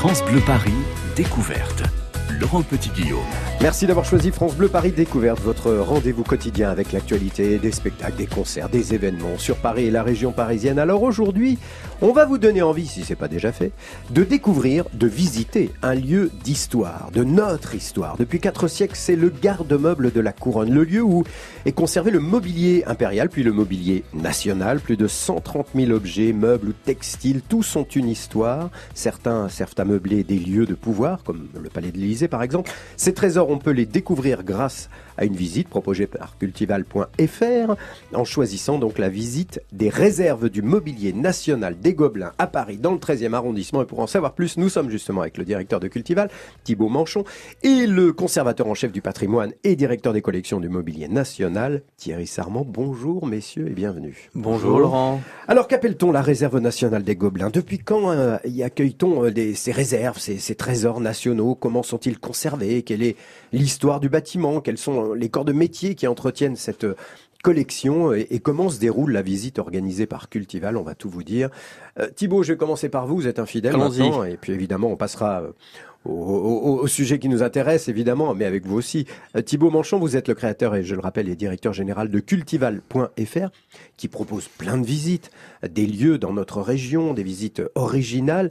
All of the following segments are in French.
France Bleu Paris, découverte. Laurent Petit-Guillaume. Merci d'avoir choisi France Bleu Paris Découverte, votre rendez-vous quotidien avec l'actualité, des spectacles, des concerts, des événements sur Paris et la région parisienne. Alors aujourd'hui, on va vous donner envie, si c'est pas déjà fait, de découvrir, de visiter un lieu d'histoire, de notre histoire. Depuis quatre siècles, c'est le garde-meuble de la couronne, le lieu où est conservé le mobilier impérial, puis le mobilier national. Plus de 130 000 objets, meubles ou textiles, tous ont une histoire. Certains servent à meubler des lieux de pouvoir, comme le palais de l'Élysée par exemple. Ces trésors, on peut les découvrir grâce une visite proposée par cultival.fr en choisissant donc la visite des réserves du mobilier national des Gobelins à Paris dans le 13e arrondissement. Et pour en savoir plus, nous sommes justement avec le directeur de Cultival, Thibaut Manchon, et le conservateur en chef du patrimoine et directeur des collections du mobilier national, Thierry Sarment. Bonjour messieurs et bienvenue. Bonjour, Laurent. Alors qu'appelle-t-on la réserve nationale des Gobelins? Depuis quand euh, y accueille-t-on euh, ces réserves, ces, ces trésors nationaux? Comment sont-ils conservés? Quelle est l'histoire du bâtiment? Quels sont les corps de métier qui entretiennent cette euh, collection et, comment se déroule la visite organisée par Cultival On va tout vous dire. Euh, Thibaut, je vais commencer par vous. Vous êtes un fidèle maintenant, et puis évidemment, on passera euh, au, sujet qui nous intéresse, évidemment, mais avec vous aussi. Euh, Thibaut Manchon, vous êtes le créateur et je le rappelle, et directeur général de cultival.fr, qui propose plein de visites, des lieux dans notre région, des visites originales.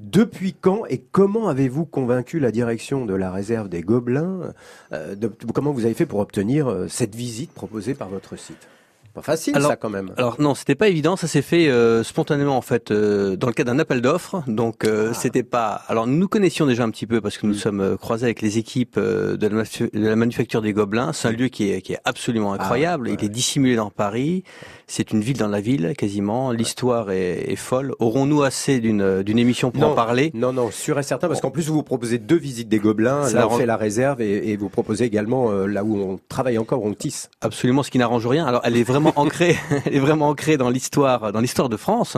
Depuis quand et comment avez-vous convaincu la direction de la réserve des Gobelins euh, Comment vous avez fait pour obtenir euh, cette visite proposée par votre site? Pas facile ça quand même. Alors non, c'était pas évident. Ça s'est fait euh, spontanément en fait euh, dans le cadre d'un appel d'offres. Donc euh, ah. c'était pas. Alors nous connaissions déjà un petit peu parce que nous mm. sommes croisés avec les équipes de la, manufacture des Gobelins. C'est un lieu qui est, qui est absolument ah, incroyable. Il est dissimulé dans Paris. C'est une ville dans la ville quasiment. L'histoire est, est, folle. Aurons-nous assez d'une d'une émission pour en parler? Non, non, sûr et certain parce qu'en plus vous vous proposez deux visites des Gobelins. là on fait la réserve et, et vous proposez également là où on travaille encore, on tisse. Absolument, ce qui n'arrange rien. Alors elle est vraiment ancrée, elle est vraiment ancrée dans l'histoire, dans l'histoire de France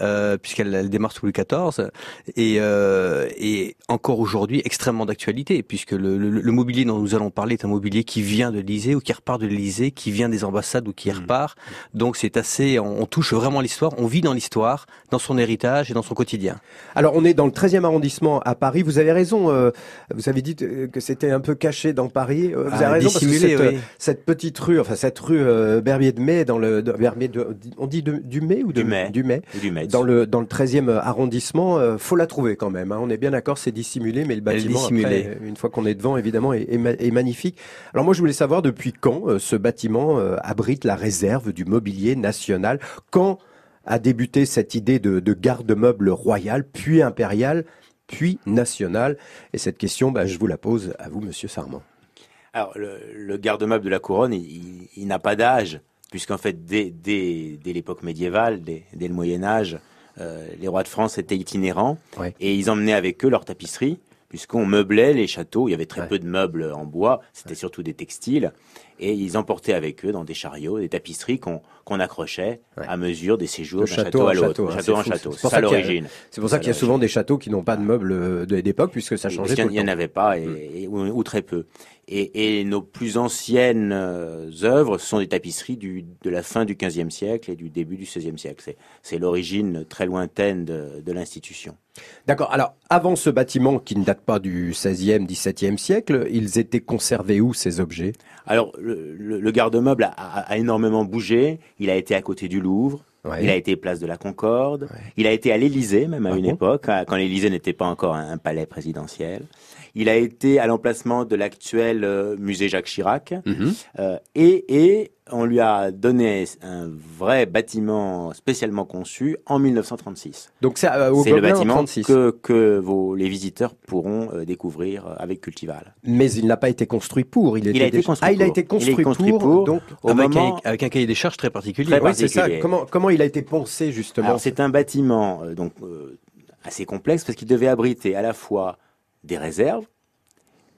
euh, puisqu'elle elle démarre sous Louis XIV, et, euh, et encore aujourd'hui extrêmement d'actualité, puisque le, le, le, mobilier dont nous allons parler est un mobilier qui vient de l'Élysée ou qui repart de l'Élysée, qui vient des ambassades ou qui mmh. repart. Donc c'est assez, on, touche vraiment l'histoire, on vit dans l'histoire, dans son héritage et dans son quotidien. Alors on est dans le 13e arrondissement à Paris. Vous avez raison, euh, vous avez dit que c'était un peu caché dans Paris. Euh, vous avez ah, raison parce que cette, oui. cette, petite rue, enfin cette rue euh, Berbier de Mai, dans le Berbier de, on dit de, du Mai ou de, du Mai, du Mai, du Mai dans le dans le 13e arrondissement, euh, faut la trouver quand même. Hein. On est bien d'accord, c'est dissimulé, mais le bâtiment, après, une fois qu'on est devant, évidemment, est, est, magnifique. Alors moi, je voulais savoir depuis quand euh, ce bâtiment euh, abrite la réserve du mobilier national? Quand a débuté cette idée de, de garde-meuble royal, puis impérial, puis national? Et cette question, bah, je vous la pose à vous, Monsieur Sarment. Alors, le, le garde-meuble de la couronne, il, il n'a pas d'âge puisqu'en fait, dès, dès, dès l'époque médiévale, dès, dès, le Moyen Âge, euh, les rois de France étaient itinérants ouais. et ils emmenaient avec eux leur tapisserie, puisqu'on meublait les châteaux. Il y avait très ouais. peu de meubles en bois, c'était ouais. surtout des textiles et ils emportaient avec eux dans des chariots des tapisseries qu'on qu accrochait ouais. à mesure des séjours d'un château, château, à l'autre, hein, château en château. C'est ça l'origine. C'est pour ça qu'il y a souvent des châteaux qui n'ont pas de meubles d'époque puisque ça changeait. Il n'y en avait pas et, mm. et, ou, ou, très peu. Et, et, nos plus anciennes euh, œuvres sont des tapisseries du, de la fin du XVe siècle et du début du XVIe siècle. C'est l'origine très lointaine de, de l'institution. D'accord. Alors, avant ce bâtiment qui ne date pas du XVIe, XVIIe siècle, ils étaient conservés où ces objets? Alors, le, le, le garde-meuble a, a, a, énormément bougé. Il a été à côté du Louvre. Ouais. Il a été place de la Concorde. Ouais. Il a été à l'Élysée, même à ah une bon époque, quand l'Élysée n'était pas encore un, un palais présidentiel. Il a été à l'emplacement de l'actuel euh, musée Jacques Chirac. -hmm. euh, et, et, on lui a donné un vrai bâtiment spécialement conçu en 1936. Donc c'est euh, le bâtiment 36. que, que vos, les visiteurs pourront euh, découvrir euh, avec Cultival. Mais il n'a pas été construit pour. Il, il a été déjà... construit ah, il a été construit, il construit pour, pour, donc au avec, moment... un, avec un cahier des charges très particulier. Très oui, c'est ça. Comment, comment il a été pensé justement C'est un bâtiment donc assez complexe parce qu'il devait abriter à la fois des réserves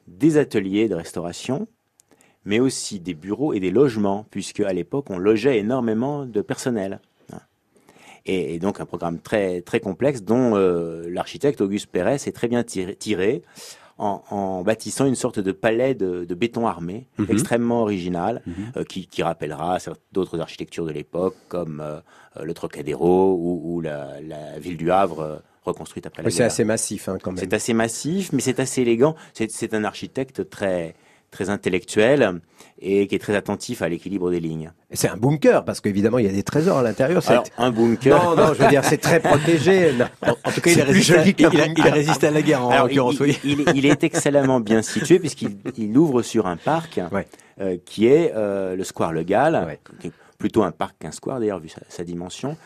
des ateliers de restauration, mais aussi des bureaux et des logements, puisque à l'époque on logeait énormément de personnel. Et, et, donc un programme très très complexe dont euh, l'architecte Auguste Pérez est très bien tiré, tiré en, en, bâtissant une sorte de palais de, de béton armé -hmm. extrêmement original, -hmm. euh, qui, qui, rappellera d'autres architectures de l'époque comme euh, le Trocadéro ou, ou la, la, ville du Havre reconstruite après la Oui, c'est guerre. assez massif hein, quand même. C'est assez massif, mais c'est assez élégant. C'est c'est un architecte très très intellectuel et qui est très attentif à l'équilibre des lignes. C'est un bunker parce qu'évidemment il y a des trésors à l'intérieur. c'est- Alors, un bunker. Non, non, je veux dire c'est très protégé. Non. En tout cas, il résisté à, il, il à la guerre en l'occurrence. oui. il- il- il est excellemment bien situé puisqu'il il ouvre sur un parc Ouais. euh, qui est euh, le Square Le Gall, Ouais. qui est plutôt un parc qu'un square d'ailleurs vu sa, sa dimension,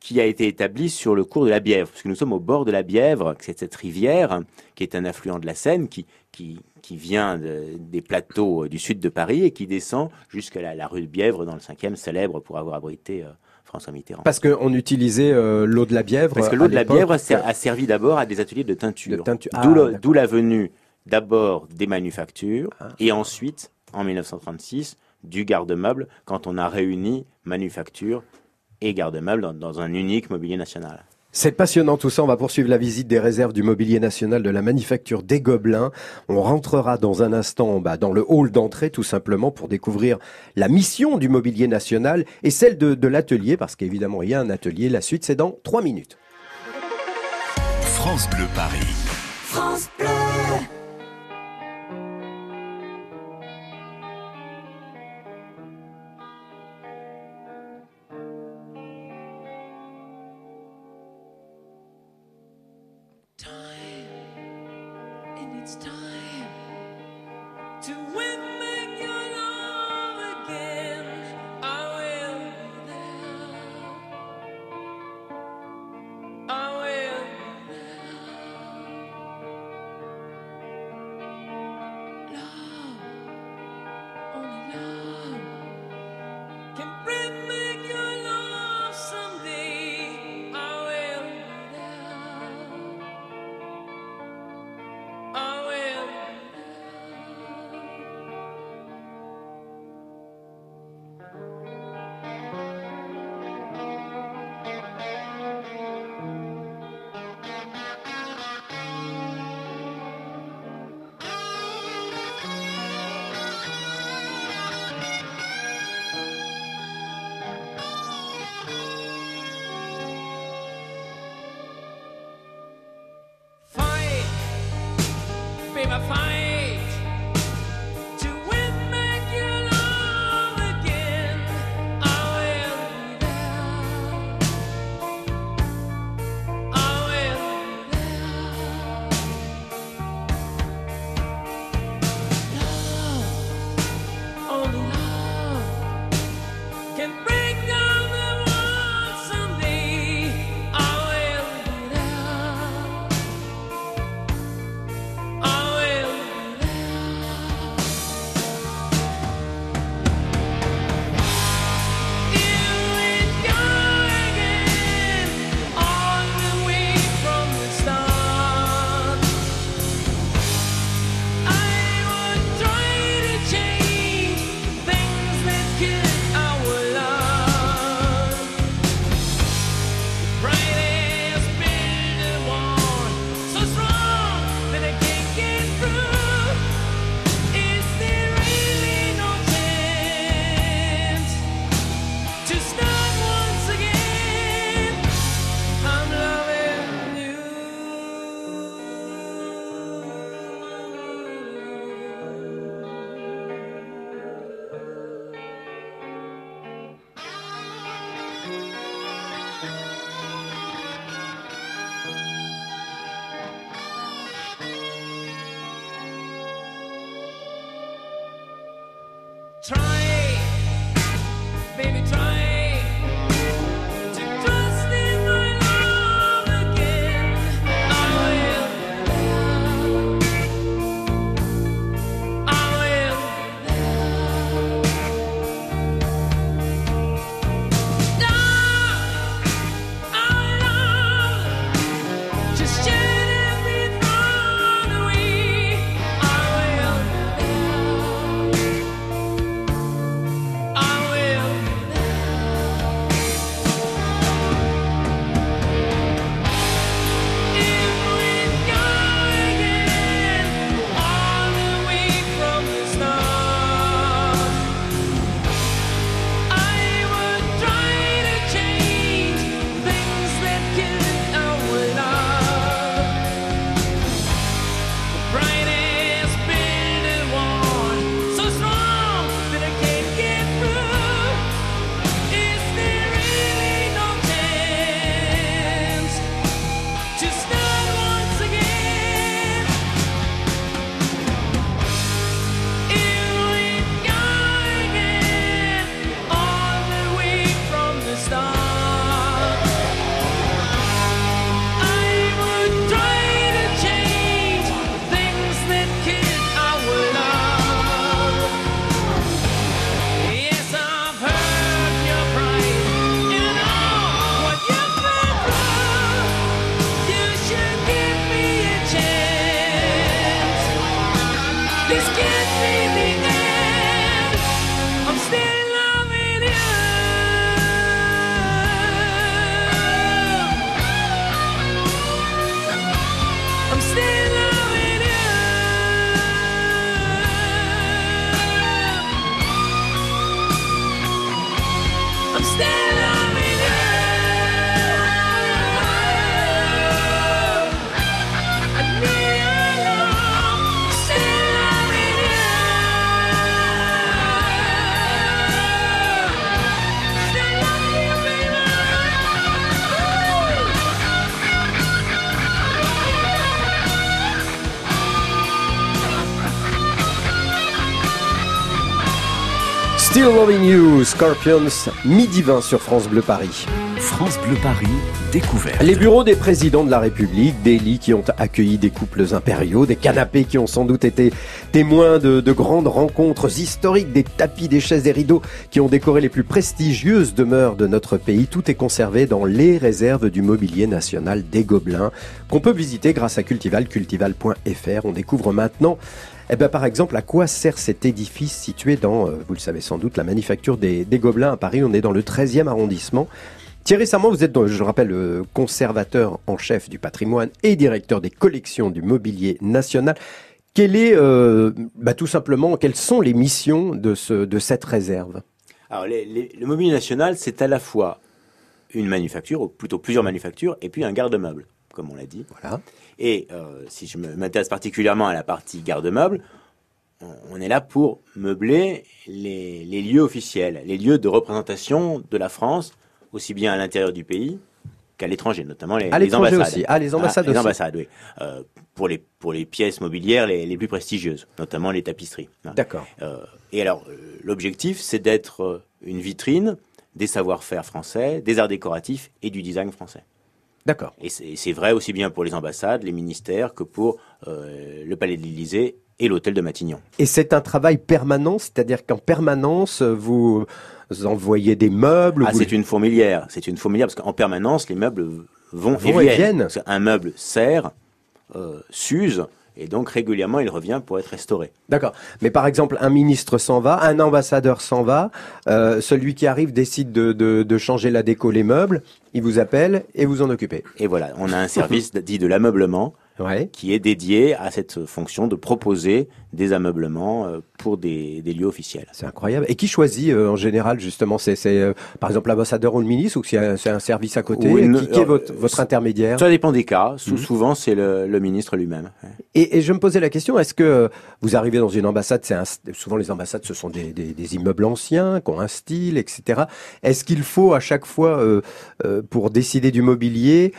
qui a été établi sur le cours de la Bièvre, parce que nous sommes au bord de la Bièvre, c'est cette rivière qui est un affluent de la Seine, qui, qui, qui vient de- des plateaux euh, du sud de Paris et qui descend jusqu'à la, la rue de Bièvre dans le 5e, célèbre pour avoir abrité euh, François Mitterrand. Parce qu'on utilisait euh, l'eau de la Bièvre. Parce que l'eau de la Bièvre a, ser- a servi d'abord à des ateliers de teinture. De teinture. D'où Ah. D'où la venue d'abord des manufactures Ah. et ensuite, en 1936, du garde-meuble quand on a réuni manufacture et garde-meuble dans, dans un unique mobilier national. C'est passionnant tout ça. On va poursuivre la visite des réserves du mobilier national de la manufacture des Gobelins. On rentrera dans un instant bah, dans le hall d'entrée tout simplement pour découvrir la mission du mobilier national et celle de, de l'atelier parce qu'évidemment il y a un atelier. La suite c'est dans trois minutes. France Bleu Paris. France Bleu. Scorpions, midi 20 sur France Bleu Paris. France Bleu Paris, découverte. Les bureaux des présidents de la République, des lits qui ont accueilli des couples impériaux, des canapés qui ont sans doute été témoins de, de grandes rencontres historiques, des tapis, des chaises, des rideaux qui ont décoré les plus prestigieuses demeures de notre pays. Tout est conservé dans les réserves du mobilier national des Gobelins qu'on peut visiter grâce à Cultival, cultival.fr. On découvre maintenant eh ben, par exemple, à quoi sert cet édifice situé dans, euh, vous le savez sans doute, la manufacture des, des Gobelins à Paris? On est dans le 13e arrondissement. Thierry Sarment, vous êtes, je le rappelle, le conservateur en chef du patrimoine et directeur des collections du mobilier national. Quelle est, euh, bah, tout simplement, quelles sont les missions de, ce, de cette réserve? Alors, les- les- le mobilier national, c'est à la fois une manufacture, ou plutôt plusieurs manufactures, et puis un garde-meuble, comme on l'a dit. Voilà. Et euh, si je m'intéresse particulièrement à la partie garde-meuble, on, est là pour meubler les, les lieux officiels, les lieux de représentation de la France, aussi bien à l'intérieur du pays qu'à l'étranger, notamment les, À les ambassades. aussi. Ah, les ambassades les aussi. ambassades, oui. Euh, pour, les, pour les pièces mobilières les, les plus prestigieuses, notamment les tapisseries. D'accord. Euh, et alors, l'objectif, c'est d'être une vitrine des savoir-faire français, des arts décoratifs et du design français. D'accord. Et c'est vrai aussi bien pour les ambassades, les ministères, que pour euh, le Palais de l'Élysée et l'Hôtel de Matignon. Et c'est un travail permanent, c'est-à-dire qu'en permanence, vous envoyez des meubles. Ah, vous- c'est une fourmilière. C'est une fourmilière parce qu'en permanence, les meubles vont, Vont et et viennent. qu'un meuble sert, euh, s'use, et donc régulièrement, il revient pour être restauré. D'accord. Mais par exemple, un ministre s'en va, un ambassadeur s'en va, euh, celui qui arrive décide de, de, de changer la déco, les meubles, il vous appelle et vous en occupez. Et voilà, on a un service dit de l'ameublement Ouais. qui est dédié à cette fonction de proposer des ameublements euh, pour des, des lieux officiels. C'est incroyable. Et qui choisit euh, en général justement C'est euh, par exemple l'ambassadeur ou le ministre ou c'est un, service à côté? Qui, qui est votre, votre intermédiaire? Ça dépend des cas. Mhm. Souvent, c'est le, le ministre lui-même. et, et je me posais la question est-ce que vous arrivez dans une ambassade un- Souvent les ambassades ce sont des, des, des immeubles anciens qui ont un style, etc. Est-ce qu'il faut à chaque fois euh, pour décider du mobilier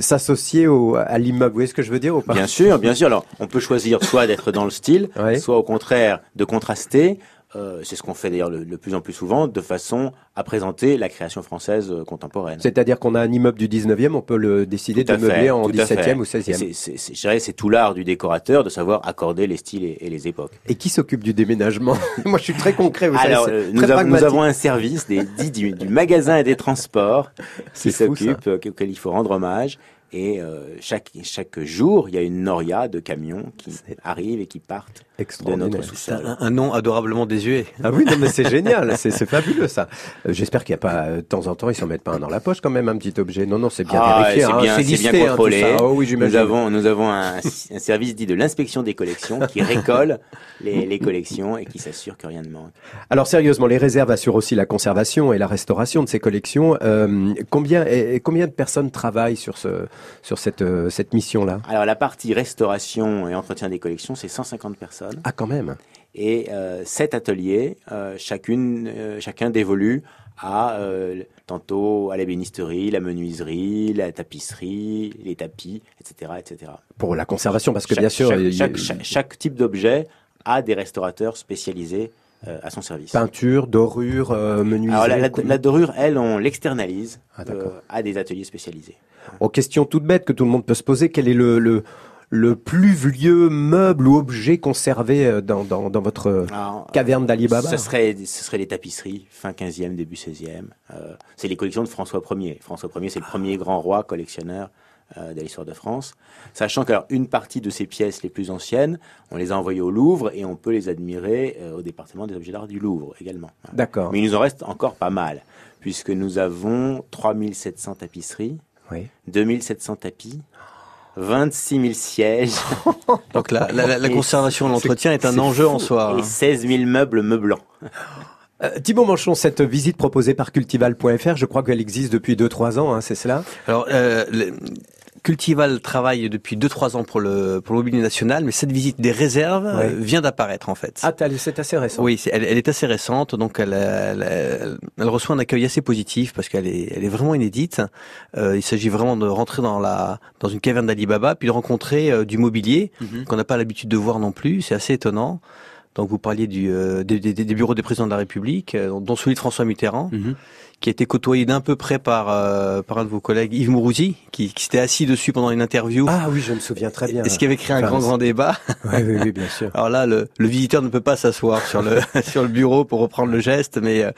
s'associer à l'immeuble? Vous voyez ce que je veux dire ou pas? Bien sûr, bien sûr. Alors, on peut choisir soit d'être dans le Ouais. soit au contraire de contraster. Euh, c'est ce qu'on fait d'ailleurs le, le plus en plus souvent, de façon à présenter la création française euh, contemporaine. C'est-à-dire qu'on a un immeuble du 19e, on peut le décider de fait, meubler en tout à 17e fait. ou 16e. C'est- C'est c'est- je dirais, c'est tout l'art du décorateur de savoir accorder les styles et, et les époques. Et qui s'occupe du déménagement? Moi, je suis très concret. Vous Alors, savez, euh, nous, nous avons un service des, dit du, du magasin et des transports C'est qui s'occupe, auquel il faut rendre hommage. Et euh, chaque, chaque jour, il y a une noria de camions qui arrivent et qui partent de Extraordinaire. notre sous-sol. un, un nom adorablement désuet. Ah oui, non, mais c'est génial, c'est fabuleux ça. Euh, J'espère qu'il n'y a pas, euh, de temps en temps, ils s'en mettent pas un dans la poche quand même, un petit objet. Non, non, c'est bien Ah, vérifié. c'est hein, bien, c'est listé, bien hein, contrôlé. Oh oui, Nous avons, nous avons un, un service dit de l'inspection des collections qui récolte les, les collections et qui s'assure que rien ne manque. Alors sérieusement, les réserves assurent aussi la conservation et la restauration de ces collections. Euh, combien, et combien de personnes travaillent sur, ce, sur cette, euh, cette mission-là Alors la partie restauration et entretien des collections, c'est 150 personnes Ah, quand même. et euh, sept ateliers, euh, chacune, chacun dévolu à euh, tantôt à l'ébénisterie, la menuiserie, la tapisserie, les tapis, etc., etc. Pour la conservation, parce que Chaque- bien sûr, chaque- chaque type d'objet a des restaurateurs spécialisés euh, à son service. peinture, dorure, euh, menuiserie. Alors la, la- cou- la dorure, elle, on l'externalise Ah, euh, à des ateliers spécialisés. En question toute bête que tout le monde peut se poser, quel est le, le, le plus vieux meuble ou objet conservé euh, dans, dans, dans votre Alors, caverne d'Ali Baba Ce serait, ce serait les tapisseries, fin 15e, début 16e. Euh, c'est les collections de François Ier. François Ier, c'est le premier grand roi collectionneur euh, de l'histoire de France. Sachant qu'une partie de ces pièces les plus anciennes, on les a envoyées au Louvre et on peut les admirer euh, au département des objets d'art du Louvre également. D'accord. Mais il nous en reste encore pas mal, puisque nous avons 3700 tapisseries, Oui. 2700 tapis, 26 000 sièges Donc la, la, conservation et l'entretien est un enjeu fou. en soi. et 16 000 meubles meublants. Euh, Thibaut Manchon, cette visite proposée par cultival.fr, je crois qu'elle existe depuis 2-3 ans, hein, c'est cela? Alors, euh, Cultival travaille depuis 2-3 ans pour le pour le mobilier national, mais cette visite des réserves Ouais. euh, vient d'apparaître en fait. Ah, c'est assez récent. Oui, elle, elle est assez récente, donc elle, elle, elle- reçoit un accueil assez positif parce qu'elle est, elle est vraiment inédite. Euh, il s'agit vraiment de rentrer dans la dans une caverne d'Alibaba, puis de rencontrer euh, du mobilier Mhm. qu'on n'a pas l'habitude de voir non plus. C'est assez étonnant. Donc vous parliez du, euh, des, des- des bureaux des présidents de la République, dont celui de François Mitterrand, Mhm. Qui a été côtoyé d'un peu près par, euh, par un de vos collègues, Yves Mourouzi, qui, qui s'était assis dessus pendant une interview, Ah oui, je me souviens très bien. et ce qui avait créé un grand, grand débat. Oui, oui, oui, bien sûr. Alors là, le, le visiteur ne peut pas s'asseoir sur le sur le bureau pour reprendre le geste, mais euh,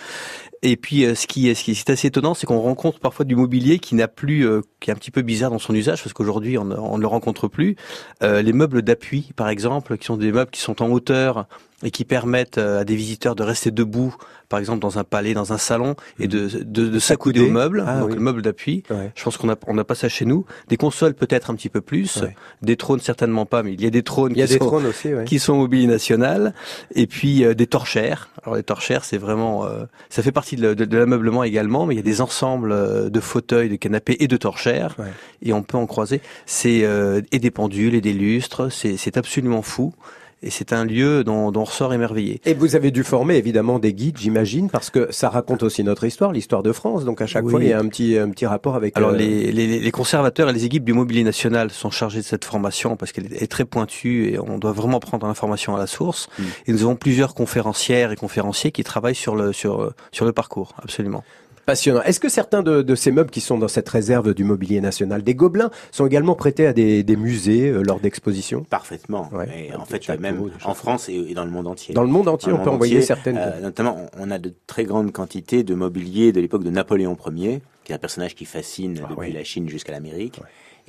et puis euh, ce qui est ce qui est assez étonnant, c'est qu'on rencontre parfois du mobilier qui n'a plus, euh, qui est un petit peu bizarre dans son usage, parce qu'aujourd'hui on, ne- on ne le rencontre plus. Euh, les meubles d'appui, par exemple, qui sont des meubles qui sont en hauteur et qui permettent euh, à des visiteurs de rester debout, par exemple dans un palais, dans un salon, et de de, de s'accouder au meuble, Ah donc oui. le meuble d'appui. Ouais. Je pense qu'on on n'a pas ça chez nous. Des consoles peut-être un petit peu plus, Ouais. des trônes certainement pas, mais il y a des trônes Il y a qui des sont trônes aussi, ouais. qui sont mobilier national et puis euh, des torchères. Alors les torchères, c'est vraiment, euh, ça fait partie de, de- de l'ameublement également, mais il y a des ensembles de fauteuils, de canapés et de torchères, et on peut en croiser. C'est euh, et des pendules et des lustres. C'est absolument fou. Et c'est un lieu dont, dont on ressort émerveillé. Et vous avez dû former évidemment des guides, j'imagine, parce que ça raconte aussi notre histoire, l'histoire de France. Donc à chaque Oui. fois, il y a un petit, un petit rapport avec. Alors euh, les, les, les conservateurs et les équipes du Mobilier National sont chargés de cette formation parce qu'elle est très pointue et on doit vraiment prendre l'information à la source. Mm. Et nous avons plusieurs conférencières et conférenciers qui travaillent sur le sur sur le parcours, absolument. Passionnant. Est-ce que certains de, de ces meubles qui sont dans cette réserve du mobilier national des Gobelins sont également prêtés à des, des musées euh, lors d'expositions? Parfaitement. Ouais, Et avec en fait, châteaux, même en France et, et dans le monde entier. Dans le monde entier, Dans on peut envoyer certaines. euh, notamment, on a de très grandes quantités de mobilier de l'époque de Napoléon Ier, qui est un personnage qui fascine Ah depuis la Chine jusqu'à l'Amérique. Ouais.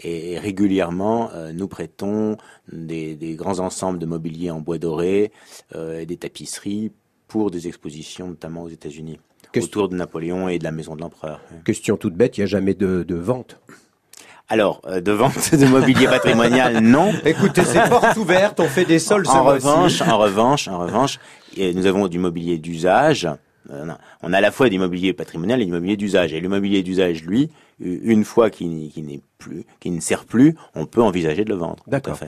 Et régulièrement, euh, nous prêtons des, des grands ensembles de mobilier en bois doré et des tapisseries pour des expositions, notamment aux États-Unis, autour de Napoléon et de la maison de l'empereur. Question toute bête, il n'y a jamais de, de vente. Alors, euh, de vente de mobilier patrimonial, non. Écoutez, c'est porte ouverte, on fait des soldes En mois-ci. revanche, en revanche, en revanche, nous avons du mobilier d'usage. Euh. On a à la fois du mobilier patrimonial et du mobilier d'usage. Et le mobilier d'usage, lui, une fois qu'il qu'il n'est plus, qu'il ne sert plus, on peut envisager de le vendre. D'accord.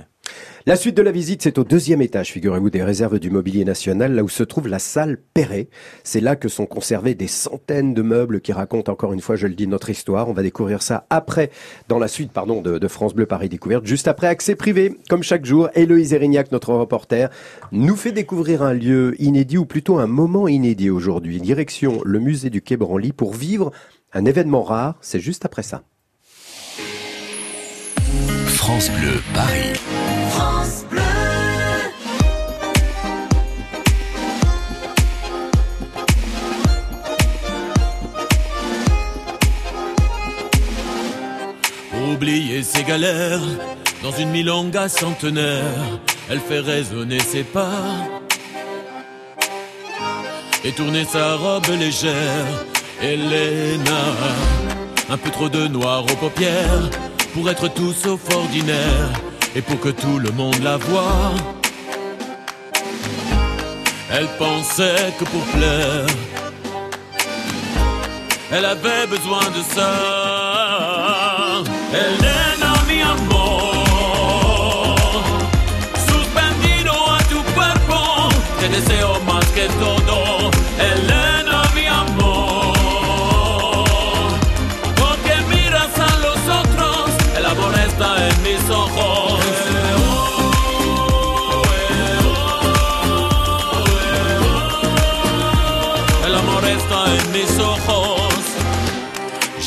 La suite de la visite, c'est au deuxième étage, figurez-vous, des réserves du mobilier national, là où se trouve la salle Perret. C'est là que sont conservés des centaines de meubles qui racontent encore une fois, je le dis, notre histoire. On va découvrir ça après, dans la suite, pardon, de, de France Bleu Paris Découverte, juste après Accès Privé. Comme chaque jour, Héloïse Erignac, notre reporter, nous fait découvrir un lieu inédit, ou plutôt un moment inédit aujourd'hui. Direction le musée du Quai Branly pour vivre un événement rare. C'est juste après ça. France Bleu Paris. Oublier ses galères dans une milonga centenaire, elle fait résonner ses pas. Et tourner sa robe légère. Elena, un peu trop de noir aux paupières pour être tout sauf ordinaire et pour que tout le monde la voie. Elle pensait que pour plaire, elle avait besoin de ça.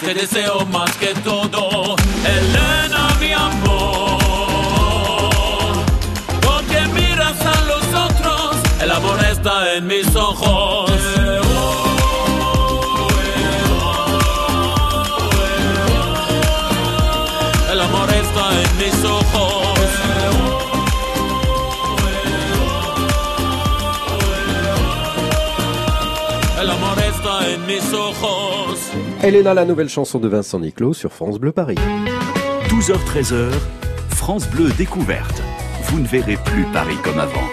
Te deseo más que todo, ojos. Elena, la nouvelle chanson de Vincent Niclot sur France Bleu Paris. 12h-13h, France Bleu découverte. Vous ne verrez plus Paris comme avant.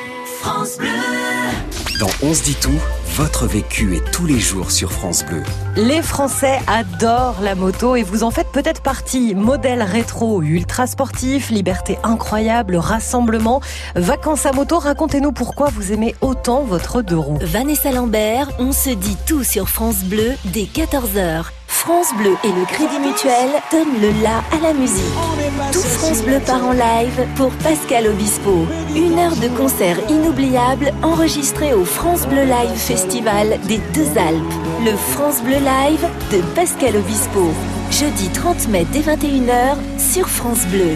Dans On se dit tout, votre vécu est tous les jours sur France Bleu. Les Français adorent la moto et vous en faites peut-être partie. Modèle rétro, ultra sportif, liberté incroyable, rassemblement, vacances à moto. Racontez-nous pourquoi vous aimez autant votre deux roues. Vanessa Lambert, on se dit tout sur France Bleu dès 14h. France Bleu et le Crédit Mutuel donnent le la à la musique. Tout France Bleu part en live pour Pascal Obispo. Une heure de concert inoubliable enregistré au France Bleu Live Festival des Deux Alpes. Le France Bleu Live de Pascal Obispo. Jeudi 30 mai dès 21h sur France Bleu.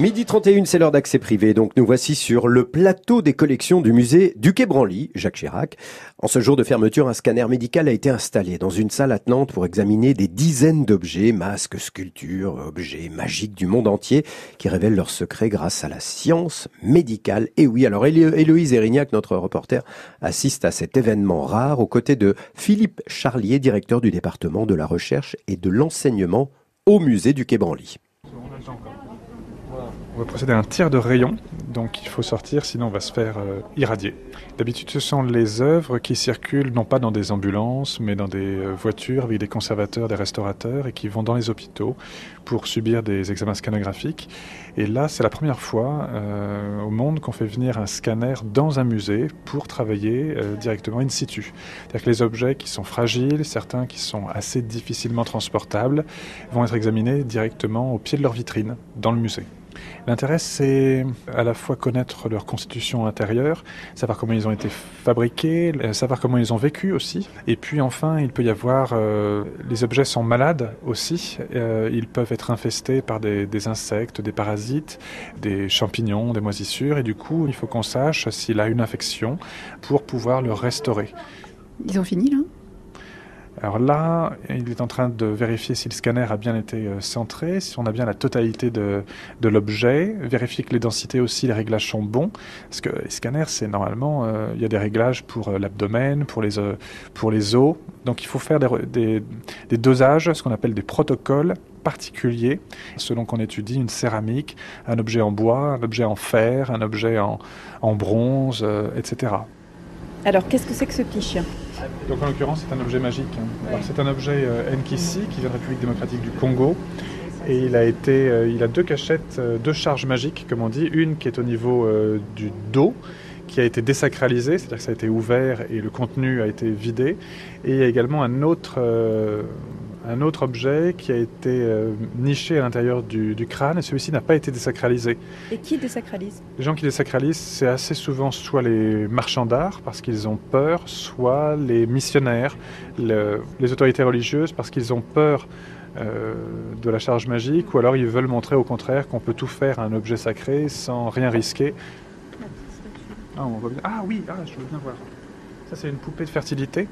Midi 31, c'est l'heure d'accès privé, donc nous voici sur le plateau des collections du musée du Quai Branly, Jacques Chirac. En ce jour de fermeture, un scanner médical a été installé dans une salle attenante pour examiner des dizaines d'objets, masques, sculptures, objets magiques du monde entier qui révèlent leurs secrets grâce à la science médicale. Et oui, alors Élo- Héloïse Erignac, notre reporter, assiste à cet événement rare aux côtés de Philippe Charlier, directeur du département de la recherche et de l'enseignement au musée du Quai Branly. Va procéder à un tir de rayon, donc il faut sortir, sinon on va se faire euh, irradier. D'habitude, ce sont les œuvres qui circulent non pas dans des ambulances, mais dans des euh, voitures avec des conservateurs, des restaurateurs, et qui vont dans les hôpitaux pour subir des examens scannographiques. Et là, c'est la première fois euh, au monde qu'on fait venir un scanner dans un musée pour travailler directement in situ. C'est-à-dire que les objets qui sont fragiles, certains qui sont assez difficilement transportables, vont être examinés directement au pied de leur vitrine, dans le musée. L'intérêt, c'est à la fois connaître leur constitution intérieure, savoir comment ils ont été fabriqués, euh, savoir comment ils ont vécu aussi. Et puis enfin, il peut y avoir... euh, les objets sont malades aussi. Euh, ils peuvent être infestés par des, des insectes, des parasites, des champignons, des moisissures. Et du coup, il faut qu'on sache s'il a une infection pour pouvoir le restaurer. Ils ont fini là? Alors là, il est en train de vérifier si le scanner a bien été euh, centré, si on a bien la totalité de, l'objet, vérifier que les densités aussi, les réglages sont bons. Parce que les scanners, c'est normalement, euh, il y a des réglages pour euh, l'abdomen, pour les, os. Donc il faut faire des, dosages, ce qu'on appelle des protocoles particuliers, selon qu'on étudie une céramique, un objet en bois, un objet en fer, un objet en, en bronze, etc. Alors qu'est-ce que c'est que ce petit chien? Donc en l'occurrence, c'est un objet magique. hein. Alors, C'est un objet euh, Nkisi qui vient de République démocratique du Congo. Et il a, été, euh, il a deux cachettes, euh, deux charges magiques, comme on dit. Une qui est au niveau du dos, qui a été désacralisée, c'est-à-dire que ça a été ouvert et le contenu a été vidé. Et il y a également un autre, un autre objet qui a été euh, niché à l'intérieur du, du crâne, et celui-ci n'a pas été désacralisé. Et qui désacralise? Les gens qui désacralisent, c'est assez souvent soit les marchands d'art parce qu'ils ont peur, soit les missionnaires, le- les autorités religieuses parce qu'ils ont peur euh, de la charge magique, ou alors ils veulent montrer au contraire qu'on peut tout faire à un objet sacré sans rien risquer. Ah, on voit bien- ah oui, ah, je veux bien voir. Ça, c'est une poupée de fertilité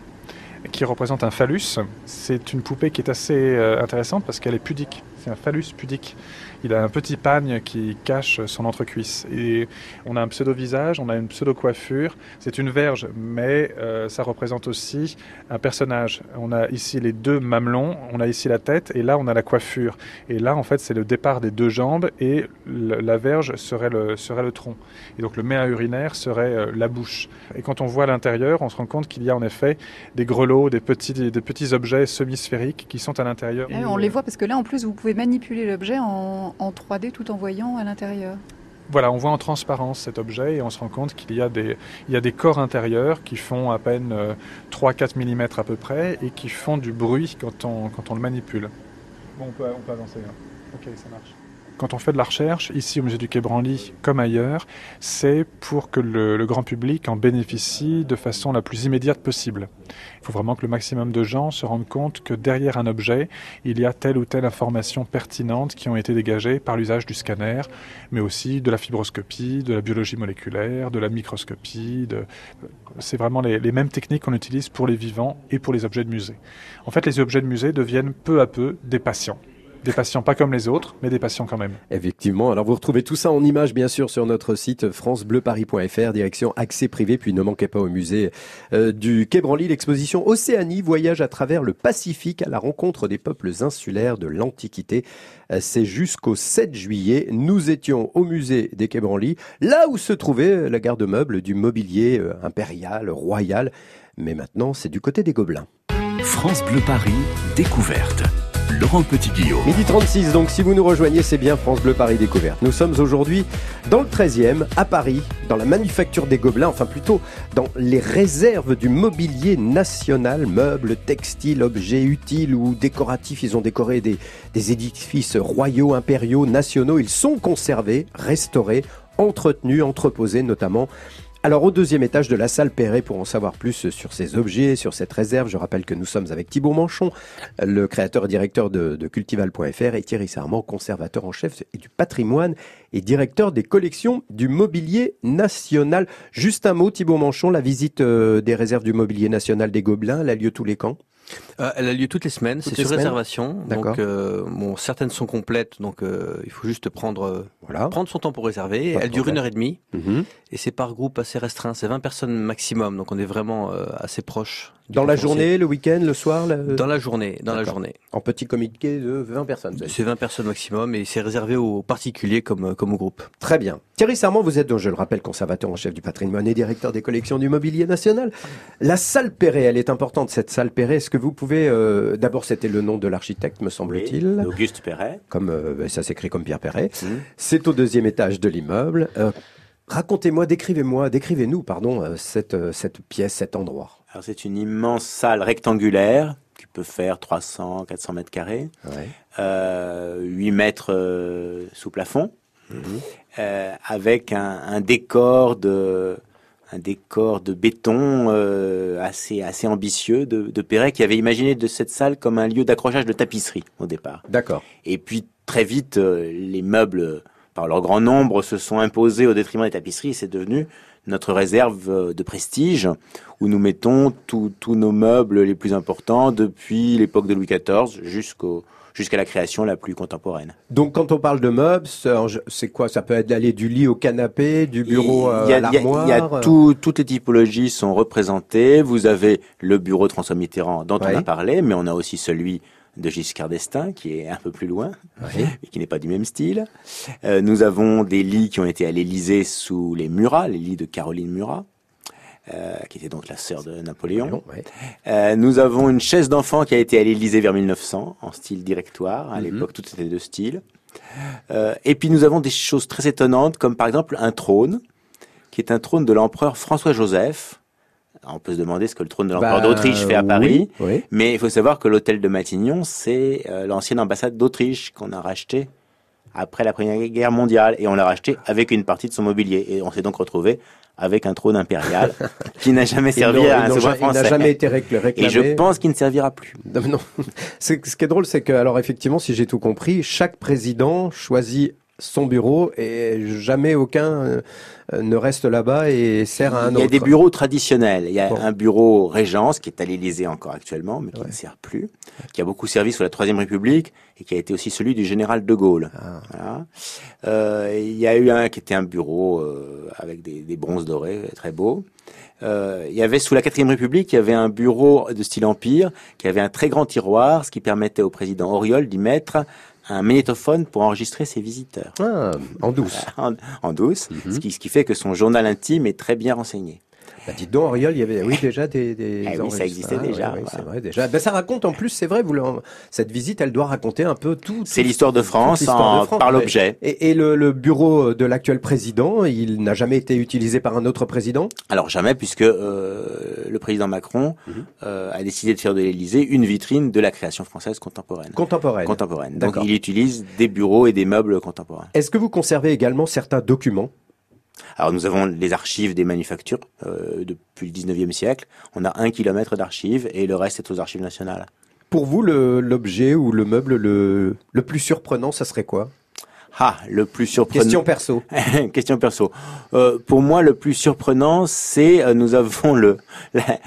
qui représente un phallus. C'est une poupée qui est assez euh, intéressante parce qu'elle est pudique. C'est un phallus pudique. Il a un petit pagne qui cache son entrecuisse. Et on a un pseudo-visage, on a une pseudo-coiffure. C'est une verge, mais euh, ça représente aussi un personnage. On a ici les deux mamelons, on a ici la tête, et là on a la coiffure. Et là, en fait, c'est le départ des deux jambes, et la verge serait le, serait le tronc. Et donc le méa urinaire serait euh, la bouche. Et quand on voit l'intérieur, on se rend compte qu'il y a en effet des grelots, des petits, des petits objets semi-sphériques qui sont à l'intérieur. Oui, On les voit parce que là en plus vous pouvez manipuler l'objet en, en 3D tout en voyant à l'intérieur. Voilà, on voit en transparence cet objet et on se rend compte qu'il y, a des- il y a des corps intérieurs qui font à peine euh, 3-4 mm à peu près et qui font du bruit quand on, quand on le manipule. Bon, on peut, on peut avancer. hein. Ok, ça marche. Quand on fait de la recherche, ici au musée du Quai Branly comme ailleurs, c'est pour que le, grand public en bénéficie de façon la plus immédiate possible. Il faut vraiment que le maximum de gens se rendent compte que derrière un objet, il y a telle ou telle information pertinente qui ont été dégagées par l'usage du scanner, mais aussi de la fibroscopie, de la biologie moléculaire, de la microscopie. C'est vraiment les mêmes techniques qu'on utilise pour les vivants et pour les objets de musée. En fait, les objets de musée deviennent peu à peu des patients. Des patients pas comme les autres, mais des patients quand même. Effectivement. Alors vous retrouvez tout ça en images, bien sûr, sur notre site francebleuparis.fr, direction accès privé. Puis ne manquez pas au musée euh, du Quai Branly, l'exposition Océanie, voyage à travers le Pacifique à la rencontre des peuples insulaires de l'Antiquité. Euh, C'est jusqu'au 7 juillet. Nous étions au musée des Quai Branly, là où se trouvait la garde-meuble du mobilier euh, impérial, royal. Mais maintenant, c'est du côté des Gobelins. France Bleu Paris, découverte. Laurent Petit-Guillaume. Midi 36, donc si vous nous rejoignez, c'est bien France Bleu Paris Découverte. Nous sommes aujourd'hui dans le 13e, à Paris, dans la manufacture des Gobelins, enfin plutôt dans les réserves du mobilier national, meubles, textiles, objets utiles ou décoratifs. Ils ont décoré des, des édifices royaux, impériaux, nationaux. Ils sont conservés, restaurés, entretenus, entreposés notamment. Alors au deuxième étage de la salle Perret, pour en savoir plus sur ces objets, sur cette réserve, je rappelle que nous sommes avec Thibaut Manchon, le créateur et directeur de, Cultival.fr, et Thierry Sarment, conservateur en chef du patrimoine et directeur des collections du mobilier national. Juste un mot, Thibaut Manchon, la visite euh, des réserves du mobilier national des Gobelins, elle a lieu tous les camps? Euh, elle a lieu toutes les semaines, c'est sur semaines réservation. Donc, euh, bon, certaines sont complètes, donc euh, il faut juste prendre, euh, Voilà. prendre son temps pour réserver. Pas Elle dure une heure et demie Mhm. et c'est par groupe assez restreint. C'est 20 personnes maximum, donc on est vraiment euh, assez proche. Dans la journée, le week-end, le soir Dans la journée, dans la journée. En petit comité de 20 personnes. C'est 20 personnes maximum et c'est réservé aux particuliers comme, comme aux groupes. Très bien. Thierry Sarment, vous êtes donc, je le rappelle, conservateur en chef du patrimoine et directeur des collections du mobilier national. La salle Perret, elle est importante, cette salle Perret. Est-ce que vous pouvez, euh, d'abord, c'était le nom de l'architecte, me semble-t-il. Auguste Perret. Comme, euh, ça s'écrit comme Pierre Perret. Mhm. C'est au deuxième étage de l'immeuble. Euh, Racontez-moi, décrivez-moi, décrivez-nous, pardon, cette, cette pièce, cet endroit. Alors c'est une immense salle rectangulaire qui peut faire 300, 400 mètres carrés, Ouais. euh, 8 mètres sous plafond, euh, avec un, un décor de un décor de béton euh, assez assez ambitieux de, de Perret qui avait imaginé de cette salle comme un lieu d'accrochage de tapisserie au départ. D'accord. Et puis très vite, euh, les meubles, par leur grand nombre, se sont imposés au détriment des tapisseries et c'est devenu notre réserve euh, de prestige où nous mettons tous tous nos meubles les plus importants depuis l'époque de Louis XIV jusqu'au jusqu'à la création la plus contemporaine. Donc, quand on parle de meubles, c'est quoi? Ça peut être d'aller du lit au canapé, du bureau Il y a, à il y a- l'armoire il y a tout- toutes les typologies sont représentées. Vous avez le bureau de François Mitterrand dont on a parlé, mais on a aussi celui de Giscard d'Estaing qui est un peu plus loin Ouais. et qui n'est pas du même style. Euh, nous avons des lits qui ont été à l'Élysée sous les Murat, les lits de Caroline Murat. Euh, qui était donc la sœur de Napoléon. Ouais. Euh, nous avons une chaise d'enfant qui a été à l'Élysée vers 1900 en style directoire. À Mhm. l'époque, toutes étaient de style. Euh, et puis nous avons des choses très étonnantes, comme par exemple un trône, qui est un trône de l'empereur François-Joseph. On peut se demander ce que le trône de l'empereur Bah, d'Autriche fait à Paris. oui, oui. Mais il faut savoir que l'hôtel de Matignon, c'est euh, l'ancienne ambassade d'Autriche qu'on a racheté après la Première Guerre mondiale. Et on l'a racheté avec une partie de son mobilier. Et on s'est donc retrouvé avec un trône impérial qui n'a jamais servi à un souverain ja- il n'a français. jamais été récl- réclamé. Et je pense qu'il ne servira plus. Non, non. Ce qui est drôle, c'est que, alors effectivement, si j'ai tout compris, chaque président choisit son bureau et jamais aucun euh, ne reste là-bas et sert à un Il y autre. a des bureaux traditionnels. Il y a Bon. un bureau Régence qui est à l'Élysée encore actuellement, mais qui ne sert plus, qui a beaucoup servi sous la Troisième République et qui a été aussi celui du général de Gaulle. Ah. Voilà. Euh, il y a eu un qui était un bureau euh, avec des, des bronzes dorés, très beau. Euh, il y avait sous la Quatrième République, il y avait un bureau de style empire qui avait un très grand tiroir, ce qui permettait au président Auriol d'y mettre un magnétophone pour enregistrer ses visiteurs. Ah, en douce. En, en douce, Mhm. ce, qui, ce qui fait que son journal intime est très bien renseigné. Bah, dites donc, Auriol, il y avait oui, déjà des. des Eh oui, ça existait déjà, oui, voilà. vrai, déjà. Ben, ça raconte en plus, c'est vrai, vous, cette visite, elle doit raconter un peu tout. C'est l'histoire de en- de France, par l'objet. Et, et le, le bureau de l'actuel président, il n'a jamais été utilisé par un autre président? Alors jamais, puisque euh, le président Macron Mhm. euh, a décidé de faire de l'Élysée une vitrine de la création française contemporaine. Contemporaine. Contemporaine. Donc il utilise des bureaux et des meubles contemporains. Est-ce que vous conservez également certains documents? Alors nous avons les archives des manufactures euh, depuis le 19e siècle. On a un kilomètre d'archives et le reste est aux archives nationales. Pour vous, l'objet ou le meuble le, le plus surprenant, ça serait quoi? Ah, le plus surprenant. Question perso. Question perso. Euh, pour moi, le plus surprenant, c'est euh, nous avons le.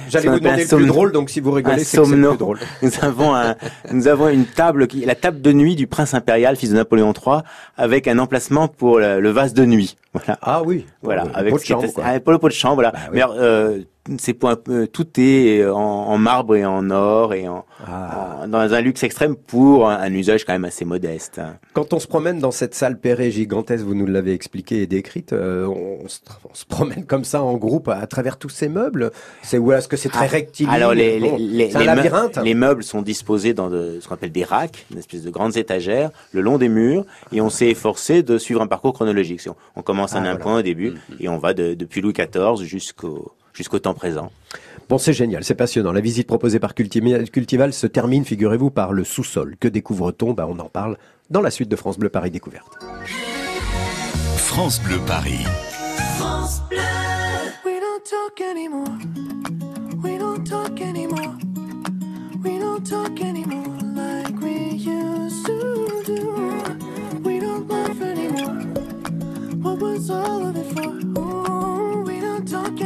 J'allais vous demander un le plus drôle, donc si vous rigolez, c'est le plus drôle. Nous avons un, nous avons une table qui, la table de nuit du prince impérial, fils de Napoléon III, avec un emplacement pour le, le vase de nuit. Voilà. Ah oui. Voilà. Le avec pot de chambre, ah, le pot de chambre, voilà. Bah oui. Mais euh, c'est pour un peu- tout est en, en marbre et en or et en, Ah. en- dans un luxe extrême pour un, un usage quand même assez modeste. Quand on se promène dans cette salle Perret gigantesque, vous nous l'avez expliqué et décrite, euh, on, se, on se promène comme ça en groupe à, à travers tous ces meubles. C'est ou est-ce que c'est très Ah, rectiligne? Alors les, Bon, les, un meubles sont disposés dans de, ce qu'on appelle des racks, une espèce de grandes étagères, le long des murs, et on s'est efforcé de suivre un parcours chronologique. On, on commence à Ah, un voilà. point au début, et on va de- depuis Louis XIV jusqu'au jusqu'au temps présent. Bon, c'est génial, c'est passionnant. La visite proposée par Cultival, Cultival se termine, figurez-vous, par le sous-sol. Que découvre-t-on? Bah, On en parle dans la suite de France Bleu Paris Découverte. France Bleu Paris. France Bleu. We don't talk anymore. We don't talk anymore. We don't talk anymore What was all of it for? Ooh, we don't talk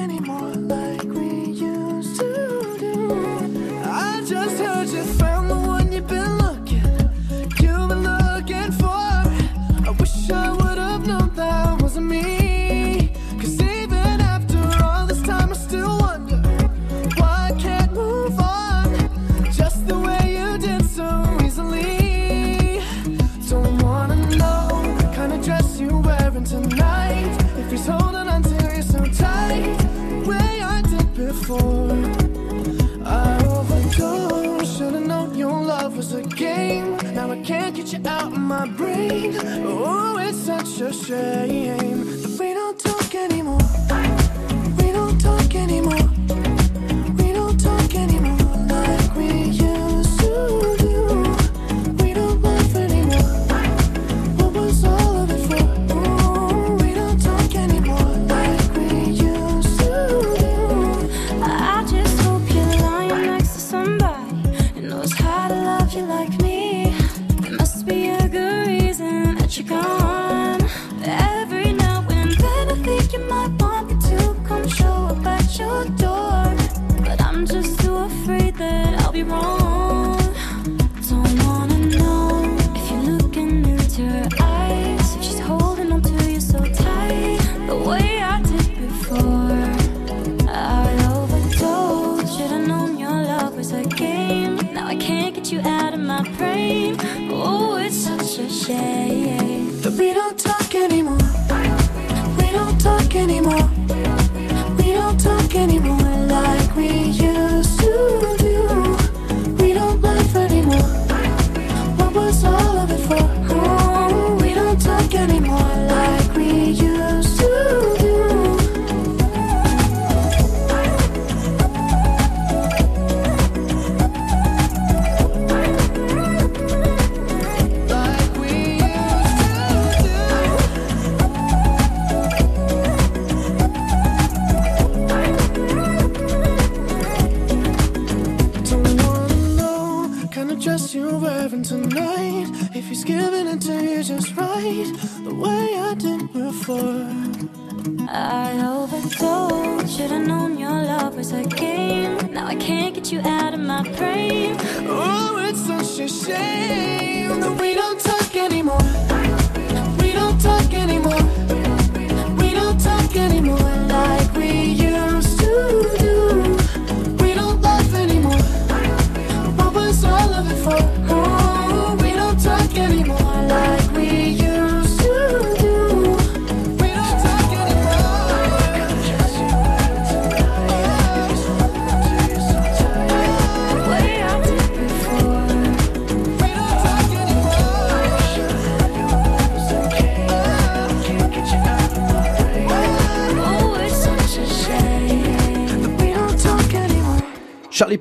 we don't talk anymore. We don't talk anymore.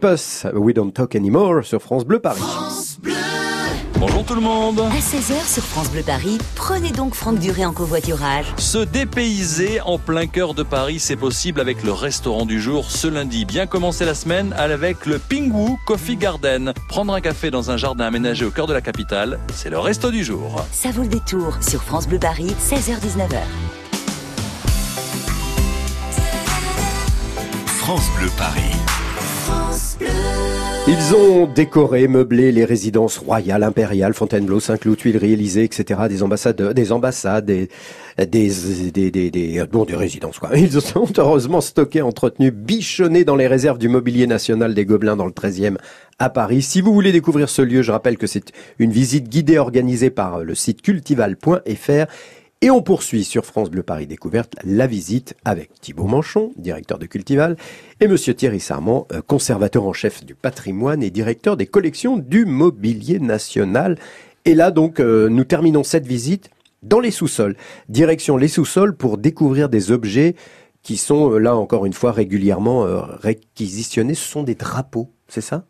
We Don't Talk Anymore sur France Bleu Paris. Bonjour tout le monde. À 16h sur France Bleu Paris, prenez donc Franck Duré en covoiturage. Se dépayser en plein cœur de Paris, c'est possible avec le restaurant du jour ce lundi. Bien commencer la semaine avec le Pingwu Coffee Garden. Prendre un café dans un jardin aménagé au cœur de la capitale, c'est le resto du jour. Ça vaut le détour sur France Bleu Paris, 16h-19h. France Bleu Paris. Ils ont décoré, meublé les résidences royales, impériales, Fontainebleau, Saint-Cloud, Tuileries, Élysée, etc. Des ambassades, des ambassades, des, des, des, des, bon, des résidences, quoi. Ils sont heureusement stockés, entretenus, bichonnés dans les réserves du mobilier national des Gobelins dans le 13e à Paris. Si vous voulez découvrir ce lieu, je rappelle que c'est une visite guidée organisée par le site cultival.fr et on poursuit sur France Bleu Paris Découverte la visite avec Thibaut Manchon, directeur de Cultival, et Monsieur Thierry Sarment, euh, conservateur en chef du patrimoine et directeur des collections du mobilier national. Et là donc, euh, nous terminons cette visite dans les sous-sols. Direction les sous-sols pour découvrir des objets qui sont euh, là encore une fois régulièrement réquisitionnés. Ce sont des drapeaux, c'est ça?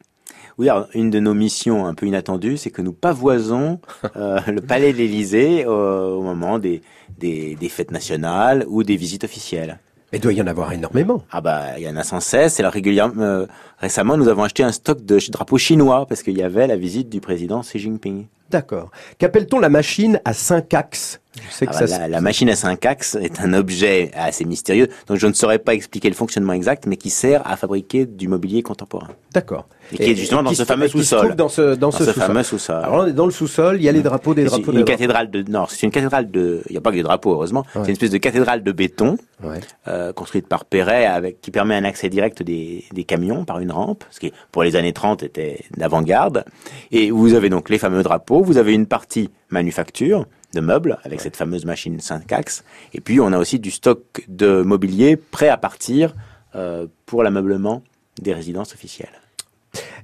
Oui, alors, une de nos missions un peu inattendues, c'est que nous pavoisons euh, le palais de l'Élysée euh, au moment des, des, des fêtes nationales ou des visites officielles. Il doit y en avoir énormément. Ah bah, il y en a sans cesse. Et alors, régulièrement, euh, récemment, nous avons acheté un stock de drapeaux chinois parce qu'il y avait la visite du président Xi Jinping. D'accord. Qu'appelle-t-on la machine à cinq axes? Je sais que Ah bah, la, la machine à cinq axes est un objet assez mystérieux, dont je ne saurais pas expliquer le fonctionnement exact, mais qui sert à fabriquer du mobilier contemporain. D'accord. Et qui est justement dans ce fameux sous-sol. trouve dans ce, dans ce sous-sol. fameux sous-sol. Alors dans le sous-sol, il y a les drapeaux, des drapeaux, une cathédrale de non, c'est une cathédrale de. Il n'y a pas que des drapeaux, heureusement. C'est une espèce de cathédrale de béton Ouais. euh, construite par Perret, avec qui permet un accès direct des, des camions par une rampe, ce qui pour les années 30 était d'avant-garde. Et vous avez donc les fameux drapeaux. Vous avez une partie manufacture de meubles avec cette fameuse machine 5 axes. Et puis on a aussi du stock de mobilier prêt à partir euh, pour l'ameublement des résidences officielles.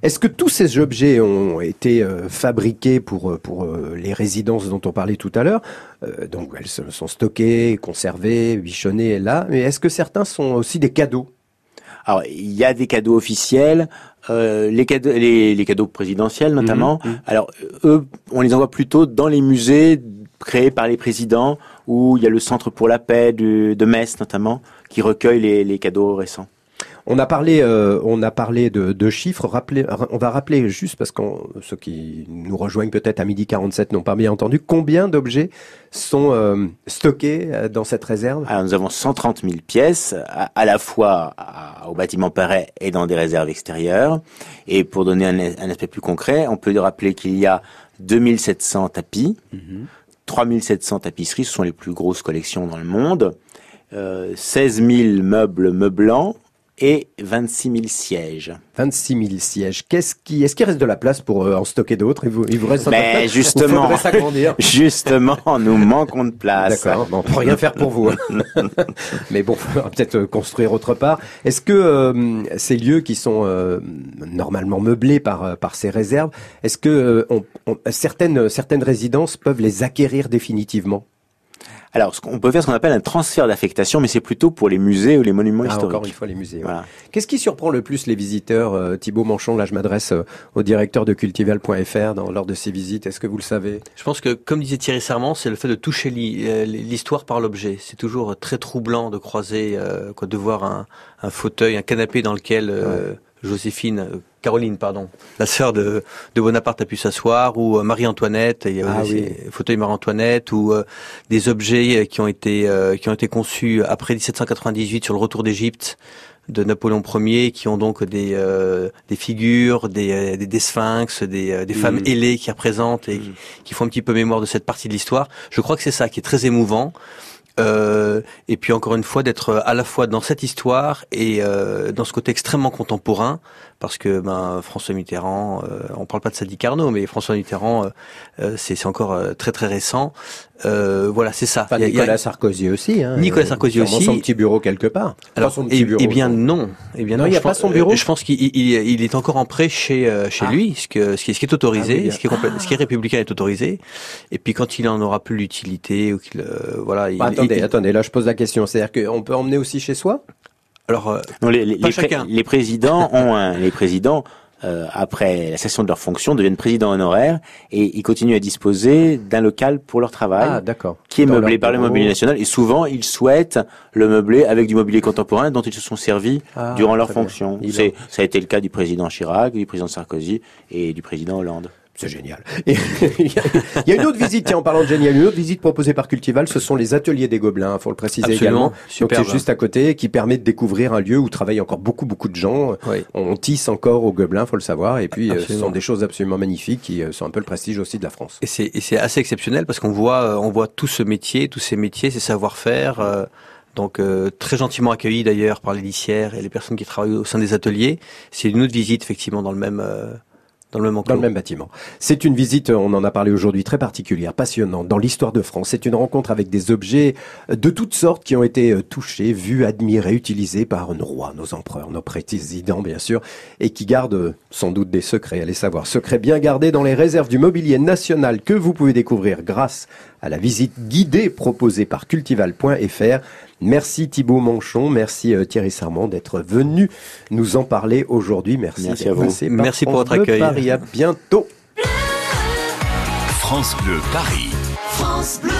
Est-ce que tous ces objets ont été euh, fabriqués pour, euh, pour euh, les résidences dont on parlait tout à l'heure? Euh, Donc elles sont stockées, conservées, bichonnées là. Mais est-ce que certains sont aussi des cadeaux? Alors, il y a des cadeaux officiels, euh, les, cadeaux, les, les cadeaux présidentiels notamment. Mhm, mhm. Alors, eux, on les envoie plutôt dans les musées créés par les présidents, où il y a le Centre pour la paix de, de Metz notamment, qui recueille les, les cadeaux récents. On a parlé, euh, on a parlé de, de chiffres. Rappelez- on va rappeler juste parce que ceux qui nous rejoignent peut-être à midi 47 n'ont pas bien entendu combien d'objets sont euh, stockés euh, dans cette réserve? Alors, nous avons 130 000 pièces, à, à la fois à- au bâtiment Perret et dans des réserves extérieures. Et pour donner un, un aspect plus concret, on peut rappeler qu'il y a 2700 tapis, 3700 tapisseries, ce sont les plus grosses collections dans le monde, euh, 16 000 meubles meublants et 26 000 sièges. 26 000 sièges. Qu'est-ce qui, est-ce qu'il reste de la place pour euh, en stocker d'autres? Il vous, il vous reste un Mais place? Ou justement, justement, nous manquons de place. D'accord, bon, on peut rien faire pour vous. hein. Mais bon, peut-être euh, construire autre part. Est-ce que euh, ces lieux qui sont euh, normalement meublés par par ces réserves, est-ce que on- on- certaines certaines résidences peuvent les acquérir définitivement? Alors, ce qu'on peut faire ce qu'on appelle un transfert d'affectation, mais c'est plutôt pour les musées ou les monuments Ah, historiques. Encore une fois, les musées. ouais. Voilà. Qu'est-ce qui surprend le plus les visiteurs euh, Thibaut Manchon, là je m'adresse euh, au directeur de cultival.fr dans, lors de ces visites. Est-ce que vous le savez? Je pense que, comme disait Thierry Serment, c'est le fait de toucher euh, l'histoire par l'objet. C'est toujours très troublant de croiser, euh, quoi, de voir un, un fauteuil, un canapé dans lequel euh, Joséphine, euh, Caroline, pardon, la sœur de, de Bonaparte a pu s'asseoir, ou euh, Marie-Antoinette, il y a Ah oui. le fauteuil Marie-Antoinette, ou euh, des objets euh, qui ont été euh, qui ont été conçus après 1798 sur le retour d'Égypte de Napoléon Ier, qui ont donc des euh, des figures, des, euh, des, des sphinx, des, euh, des femmes Mhm. ailées qui représentent et qui font un petit peu mémoire de cette partie de l'histoire. Je crois que c'est ça qui est très émouvant. Euh, et puis encore une fois d'être à la fois dans cette histoire et euh, dans ce côté extrêmement contemporain parce que ben François Mitterrand euh, on parle pas de Sadi Carnot mais François Mitterrand euh, euh, c'est encore euh, très très récent euh, voilà c'est ça Enfin, Il y a- il y a- Nicolas Sarkozy aussi. Hein, Nicolas Sarkozy aussi. son petit bureau quelque part. alors, Pas son eh, petit bureau. eh bien non. Eh bien Non, non. il y a pas son bureau euh, Je pense qu'il il, il- il est encore en prêt chez euh, chez Ah. lui, ce que ce qui est, ce qui est autorisé, Ah oui, ce qui est complète- ce qui est républicain est autorisé. Et puis quand il en aura plus l'utilité ou qu'il euh, voilà. il- Bah, attendez, il- attendez, là je pose la question. C'est-à-dire qu'on peut emmener aussi chez soi? Alors, euh, Non, les, les- Pas les pré- chacun. les présidents ont un, les présidents euh, après la cessation de leur fonction deviennent présidents honoraires et ils continuent à disposer d'un local pour leur travail Ah, d'accord. qui est Dans meublé par le mobilier national et souvent ils souhaitent le meubler avec du mobilier contemporain dont ils se sont servis Ah, durant leur très bien. fonction. Il C'est, ça a été le cas du président Chirac, du président Sarkozy et du président Hollande. C'est génial. Et il y a- une autre visite, tiens, en parlant de génial, une autre visite proposée par Cultival, ce sont les ateliers des Gobelins, faut le préciser Absolument. également. Donc c'est juste à côté, qui permet de découvrir un lieu où travaillent encore beaucoup, beaucoup de gens. Oui. On tisse encore aux Gobelins, faut le savoir. Et puis, euh, ce sont des choses absolument magnifiques qui euh, sont un peu le prestige aussi de la France. Et c'est et c'est assez exceptionnel parce qu'on voit euh, on voit tout ce métier, tous ces métiers, ces savoir-faire. euh, donc euh, très gentiment accueillis d'ailleurs par les lissières et les personnes qui travaillent au sein des ateliers. C'est une autre visite effectivement dans le même euh, dans le même bâtiment. C'est une visite, on en a parlé aujourd'hui, très particulière, passionnante, dans l'histoire de France. C'est une rencontre avec des objets de toutes sortes qui ont été euh, touchés, vus, admirés, utilisés par nos rois, nos empereurs, nos présidents, bien sûr, et qui gardent euh, sans doute des secrets, allez savoir. Secrets bien gardés dans les réserves du mobilier national que vous pouvez découvrir grâce à la visite guidée proposée par cultival.fr. Merci Thibaut Manchon, merci euh, Thierry Sarment d'être venu nous en parler aujourd'hui. Merci, à vous. Merci pour France votre accueil. Paris. À bientôt. France Bleu Paris. France Bleu.